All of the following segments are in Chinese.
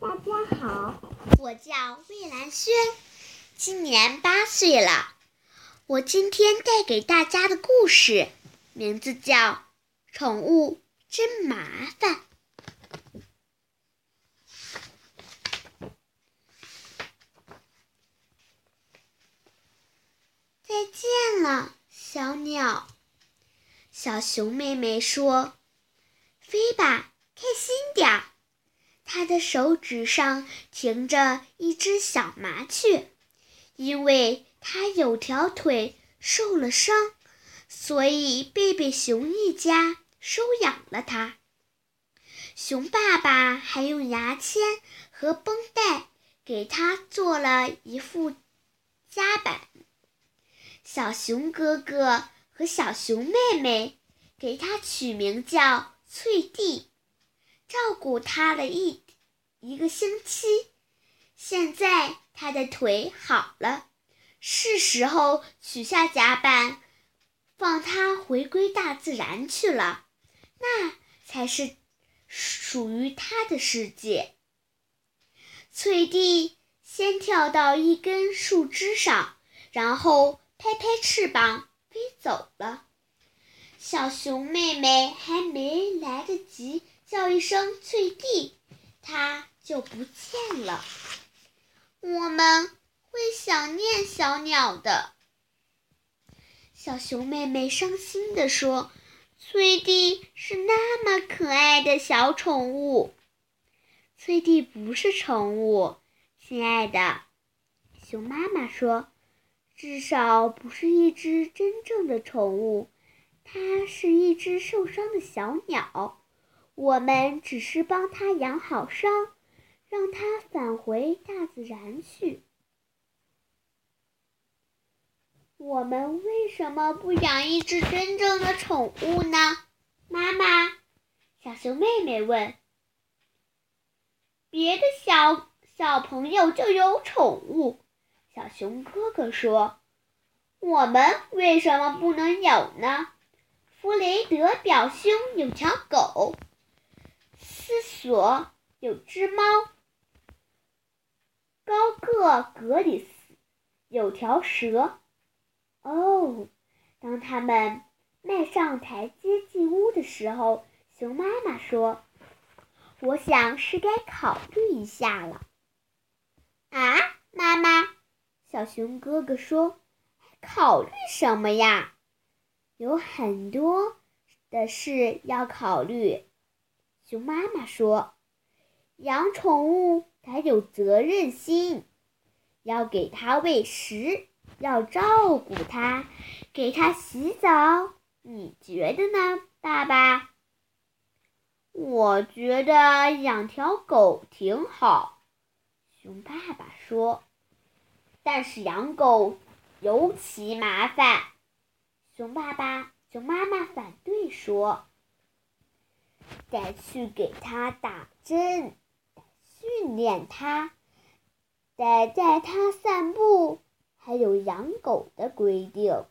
大家好，我叫魏兰轩，今年八岁了。我今天带给大家的故事名字叫《宠物真麻烦》。再见了，小鸟。小熊妹妹说：“飞吧，开心点儿。”他的手指上停着一只小麻雀，因为他有条腿受了伤，所以贝贝熊一家收养了它。熊爸爸还用牙签和绷带给他做了一副夹板。小熊哥哥和小熊妹妹给它取名叫翠蒂。照顾它了一一个星期，现在它的腿好了，是时候取下夹板，放它回归大自然去了。那才是属于它的世界。翠蒂先跳到一根树枝上，然后拍拍翅膀飞走了。小熊妹妹还没来得及。叫一声“翠蒂”，它就不见了。我们会想念小鸟的。小熊妹妹伤心地说：“翠蒂是那么可爱的小宠物。”翠蒂不是宠物，亲爱的。熊妈妈说：“至少不是一只真正的宠物，它是一只受伤的小鸟。”我们只是帮它养好伤，让它返回大自然去。我们为什么不养一只真正的宠物呢？妈妈，小熊妹妹问。别的小小朋友就有宠物，小熊哥哥说。我们为什么不能有呢？弗雷德表兄有条狗。思索有只猫，高个格里斯有条蛇。哦，当他们迈上台阶进屋的时候，熊妈妈说：“我想是该考虑一下了。”啊，妈妈，小熊哥哥说：“考虑什么呀？有很多的事要考虑。”熊妈妈说：“养宠物得有责任心，要给它喂食，要照顾它，给它洗澡。你觉得呢，爸爸？”我觉得养条狗挺好，熊爸爸说。但是养狗尤其麻烦，熊爸爸、熊妈妈反对说。得去给它打针，训练它，得带它散步，还有养狗的规定。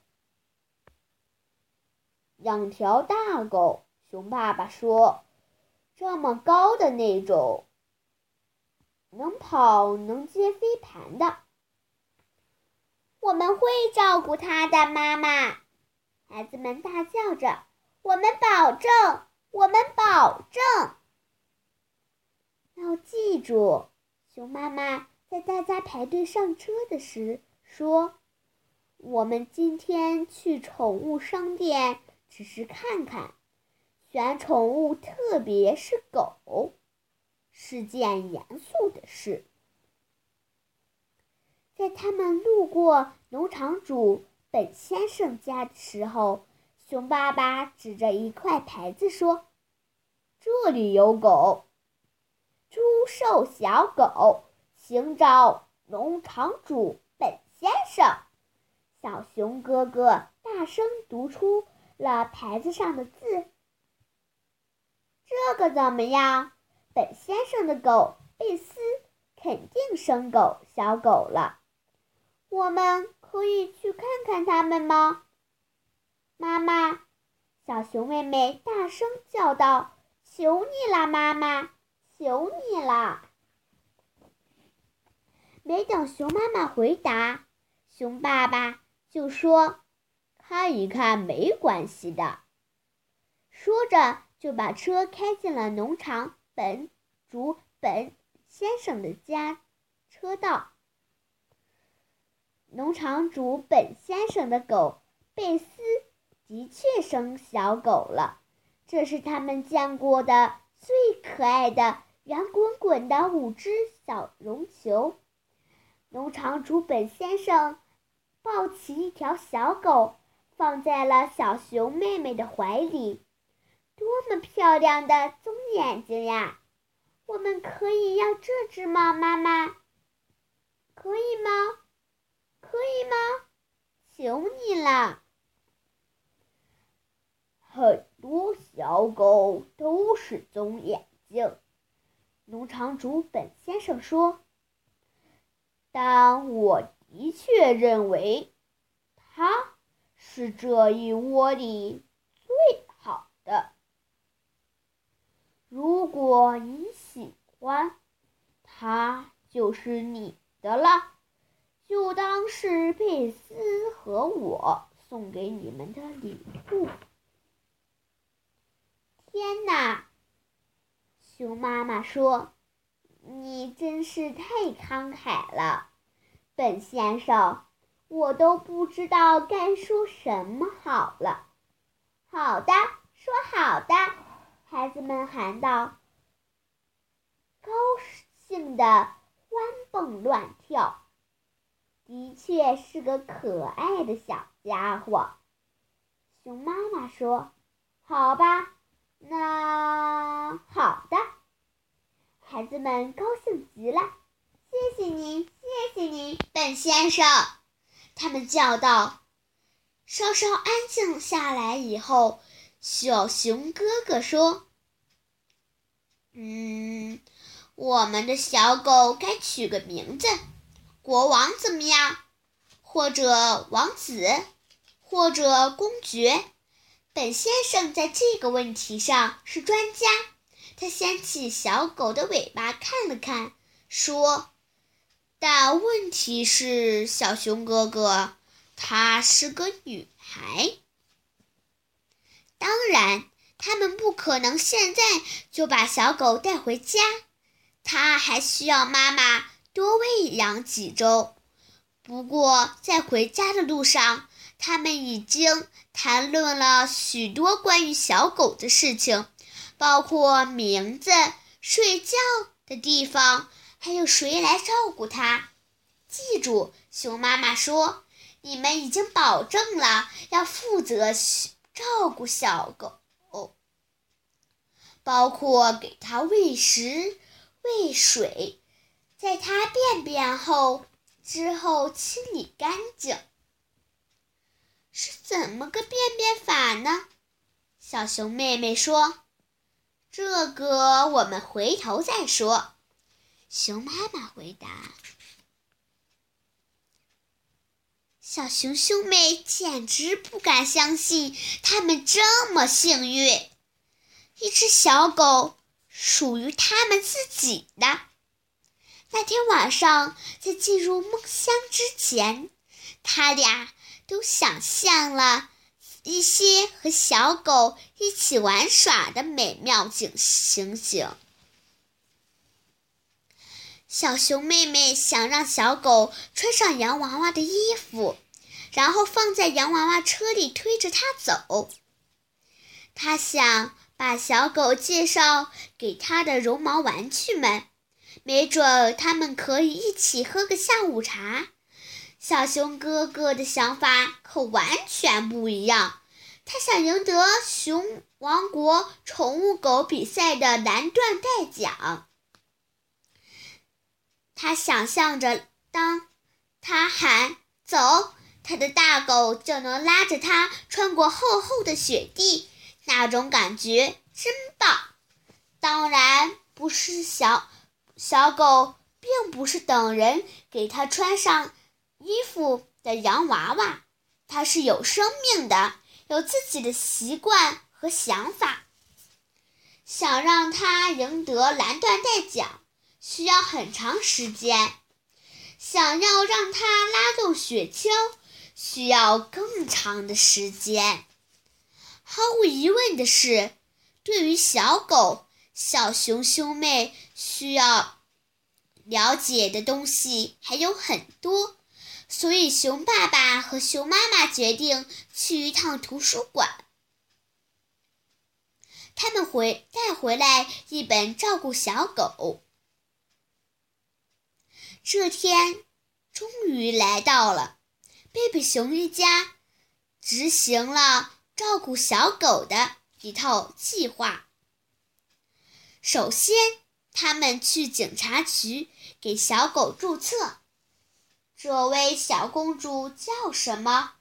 养条大狗，熊爸爸说：“这么高的那种，能跑能接飞盘的。”我们会照顾它的，妈妈。孩子们大叫着：“我们保证。”我们保证。要记住，熊妈妈在大家排队上车的时说：“我们今天去宠物商店只是看看，选宠物，特别是狗，是件严肃的事。”在他们路过农场主本先生家的时候。熊爸爸指着一块牌子说：“这里有狗，出售小狗，寻找农场主本先生。”小熊哥哥大声读出了牌子上的字：“这个怎么样？本先生的狗贝斯肯定生狗小狗了。我们可以去看看它们吗？”妈妈，小熊妹妹大声叫道：“求你了，妈妈，求你了！”没等熊妈妈回答，熊爸爸就说：“看一看没关系的。”说着就把车开进了农场本主本先生的家车道。农场主本先生的狗贝斯的确生小狗了，这是他们见过的最可爱的。圆滚滚的五只小绒球，农场主本先生抱起一条小狗，放在了小熊妹妹的怀里。多么漂亮的棕眼睛呀！我们可以要这只吗，妈妈？可以吗？可以吗？求你了！很多小狗都是棕眼睛。农场主本先生说：“但我的确认为，它是这一窝里最好的。如果你喜欢，它就是你的了，就当是贝斯和我送给你们的礼物。”天哪！熊妈妈说：“你真是太慷慨了，本先生，我都不知道该说什么好了。”“好的，说好的。”孩子们喊道，高兴的欢蹦乱跳。的确是个可爱的小家伙。熊妈妈说：“好吧。”那好的，孩子们高兴极了。谢谢您，谢谢您，本先生，他们叫道。稍稍安静下来以后，小熊哥哥说：“嗯，我们的小狗该取个名字，国王怎么样？或者王子，或者公爵？”本先生在这个问题上是专家。他掀起小狗的尾巴看了看，说：“但问题是，小熊哥哥，她是个女孩。当然，他们不可能现在就把小狗带回家，它还需要妈妈多喂养几周。不过，在回家的路上。”他们已经谈论了许多关于小狗的事情，包括名字、睡觉的地方，还有谁来照顾它。记住，熊妈妈说，你们已经保证了要负责照顾小狗，包括给它喂食、喂水，在它便便后之后清理干净。是怎么个变变法呢？小熊妹妹说：“这个我们回头再说。”熊妈妈回答：“小熊兄妹简直不敢相信，他们这么幸运，一只小狗属于他们自己的。”那天晚上，在进入梦乡之前，他俩。都想象了一些和小狗一起玩耍的美妙景情景。小熊妹妹想让小狗穿上洋娃娃的衣服，然后放在洋娃娃车里推着它走。她想把小狗介绍给她的绒毛玩具们，没准他们可以一起喝个下午茶。小熊哥哥的想法可完全不一样，他想赢得熊王国宠物狗比赛的蓝缎带奖。他想象着，当他喊“走”，他的大狗就能拉着他穿过厚厚的雪地，那种感觉真棒。当然，不是小小狗，并不是等人给他穿上。衣服的洋娃娃，它是有生命的，有自己的习惯和想法。想让它赢得蓝缎带奖，需要很长时间。想要让它拉动雪橇，需要更长的时间。毫无疑问的是，对于小狗，小熊兄妹需要了解的东西还有很多，所以熊爸爸和熊妈妈决定去一趟图书馆。他们回带回来一本照顾小狗。这天终于来到了，贝贝熊一家执行了照顾小狗的一套计划。首先，他们去警察局给小狗注册。这位小公主叫什么？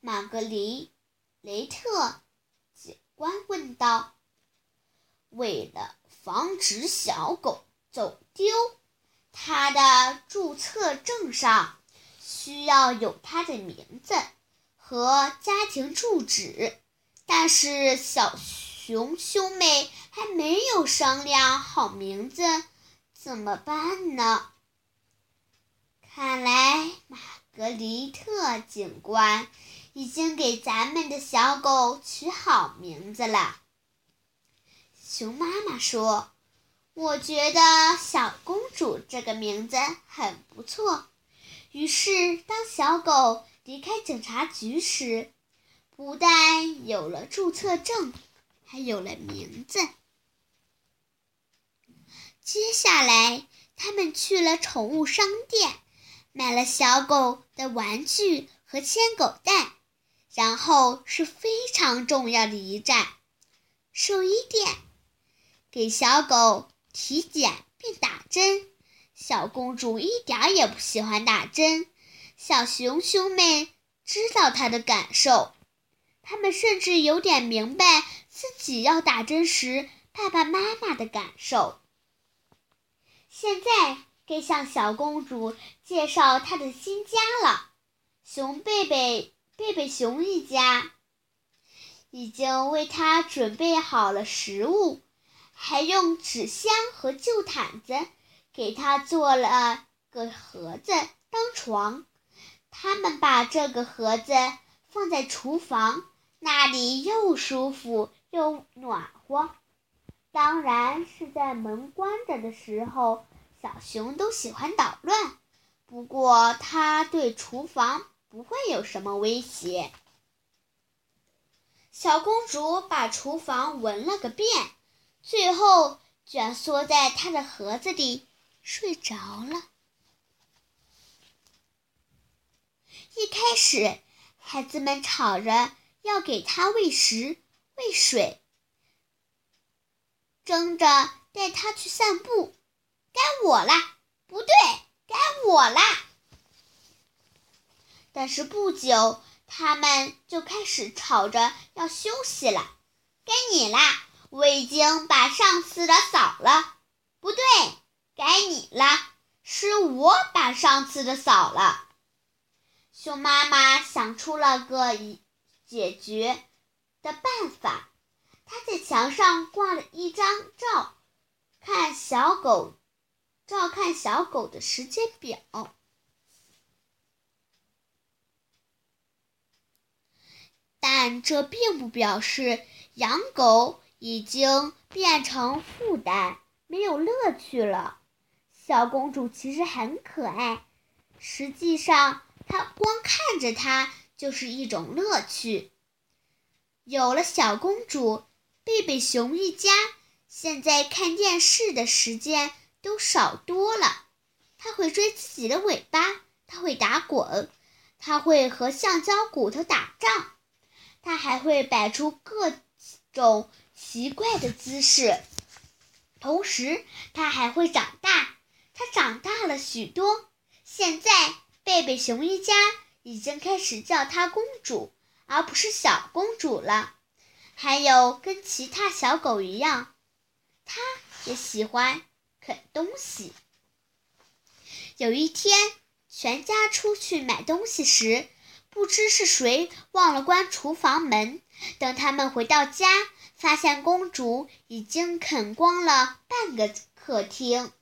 玛格丽雷特警。官问道：“为了防止小狗走丢，它的注册证上需要有它的名字和家庭住址。但是小熊兄妹还没有商量好名字，怎么办呢？看来玛格丽特警官。”已经给咱们的小狗取好名字了。熊妈妈说：“我觉得小公主这个名字很不错。”于是，当小狗离开警察局时，不但有了注册证，还有了名字。接下来，他们去了宠物商店，买了小狗的玩具和牵狗带。然后是非常重要的一站，兽医店，给小狗体检并打针。小公主一点也不喜欢打针，小熊兄妹知道她的感受，他们甚至有点明白自己要打针时爸爸妈妈的感受。现在该向小公主介绍她的新家了，熊贝贝。贝贝熊一家已经为他准备好了食物，还用纸箱和旧毯子给他做了个盒子当床。他们把这个盒子放在厨房，那里又舒服又暖和。当然是在门关着的时候，小熊都喜欢捣乱。不过它对厨房。不会有什么威胁。小公主把厨房闻了个遍，最后蜷缩在她的盒子里睡着了。一开始，孩子们吵着要给她喂食、喂水，争着带她去散步。该我啦！不对，该我啦！但是不久，他们就开始吵着要休息了。该你啦，我已经把上次的扫了。不对，该你啦，是我把上次的扫了。熊妈妈想出了个解决的办法，她在墙上挂了一张照，看小狗，照看小狗的时间表。但这并不表示养狗已经变成负担，没有乐趣了。小公主其实很可爱，实际上，她光看着它就是一种乐趣。有了小公主，贝贝熊一家现在看电视的时间都少多了。它会追自己的尾巴，它会打滚，它会和橡胶骨头打仗。它还会摆出各种奇怪的姿势，同时它还会长大。它长大了许多，现在贝贝熊一家已经开始叫它公主，而不是小公主了。还有跟其他小狗一样，它也喜欢啃东西。有一天，全家出去买东西时。不知是谁忘了关厨房门。等他们回到家，发现公主已经啃光了半个客厅。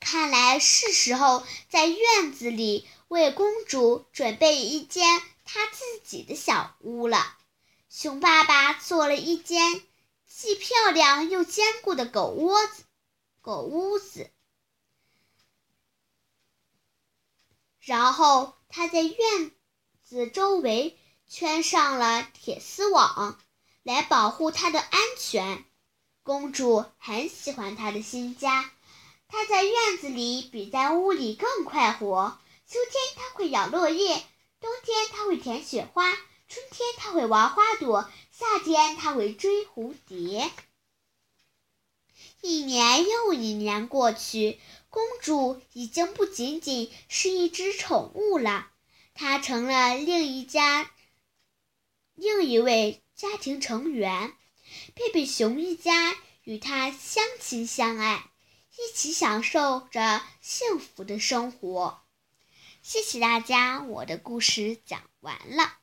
看来是时候在院子里为公主准备一间她自己的小屋了。熊爸爸做了一间既漂亮又坚固的狗窝子，狗屋子。然后他在院子周围圈上了铁丝网，来保护它的安全。公主很喜欢她的新家，她在院子里比在屋里更快活。秋天她会咬落叶，冬天她会舔雪花，春天她会玩花朵，夏天她会追蝴蝶。一年又一年过去。公主已经不仅仅是一只宠物了，她成了另一家、另一位家庭成员。贝贝熊一家与她相亲相爱，一起享受着幸福的生活。谢谢大家，我的故事讲完了。